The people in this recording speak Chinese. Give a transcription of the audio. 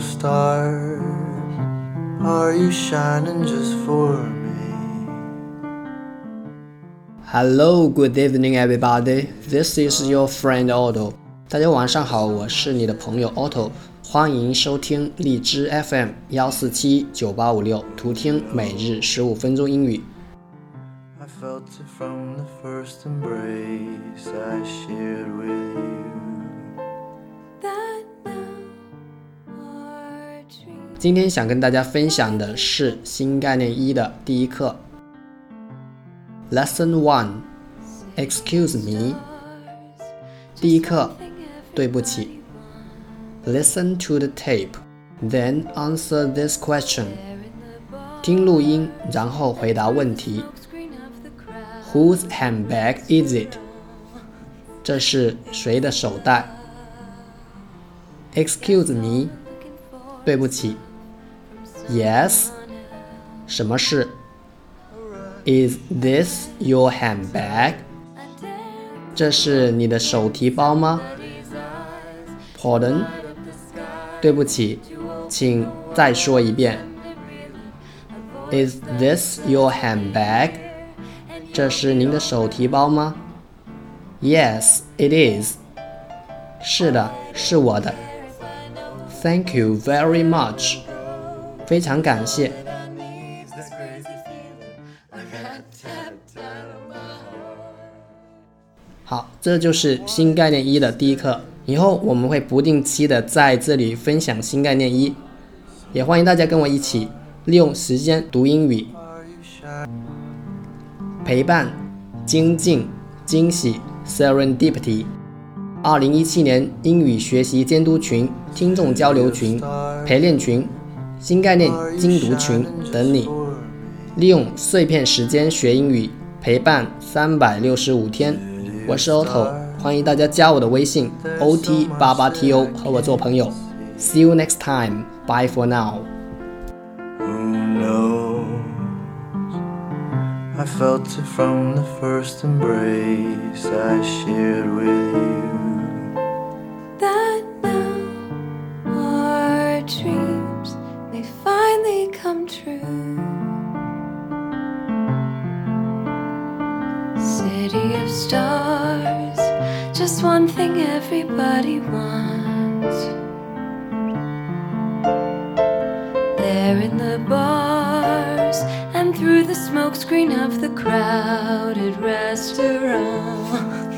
stars. Are you shining just for me? Hello, good evening, everybody. This is your friend Otto. 大家晚上好，我是你的朋友 Otto，欢迎收听荔枝 FM 幺四七九八五六，图听每日十五分钟英语。 I felt it from the first embrace I shared with you. 今天想跟大家分享的是新概念一的第一课，Lesson One。Excuse me，第一课，对不起。Listen to the tape, then answer this question。听录音，然后回答问题。Whose handbag is it？这是谁的手袋？Excuse me，对不起。Yes，什么事？Is this your handbag？这是你的手提包吗？Pardon？对不起，请再说一遍。Is this your handbag？这是您的手提包吗？Yes, it is. 是的，是我的。Thank you very much. 非常感谢。好，这就是新概念一的第一课。以后我们会不定期的在这里分享新概念一，也欢迎大家跟我一起利用时间读英语。陪伴、精进、惊喜 （Serendipity）。二零一七年英语学习监督群、听众交流群、陪练群、新概念精读群等你。利用碎片时间学英语，陪伴三百六十五天。我是 Otto，欢迎大家加我的微信 OT 八八 TO 和我做朋友。See you next time. Bye for now. Who knows? I felt it from the first embrace I shared with you. City of stars, just one thing everybody wants. There in the bars and through the smokescreen of the crowded restaurants.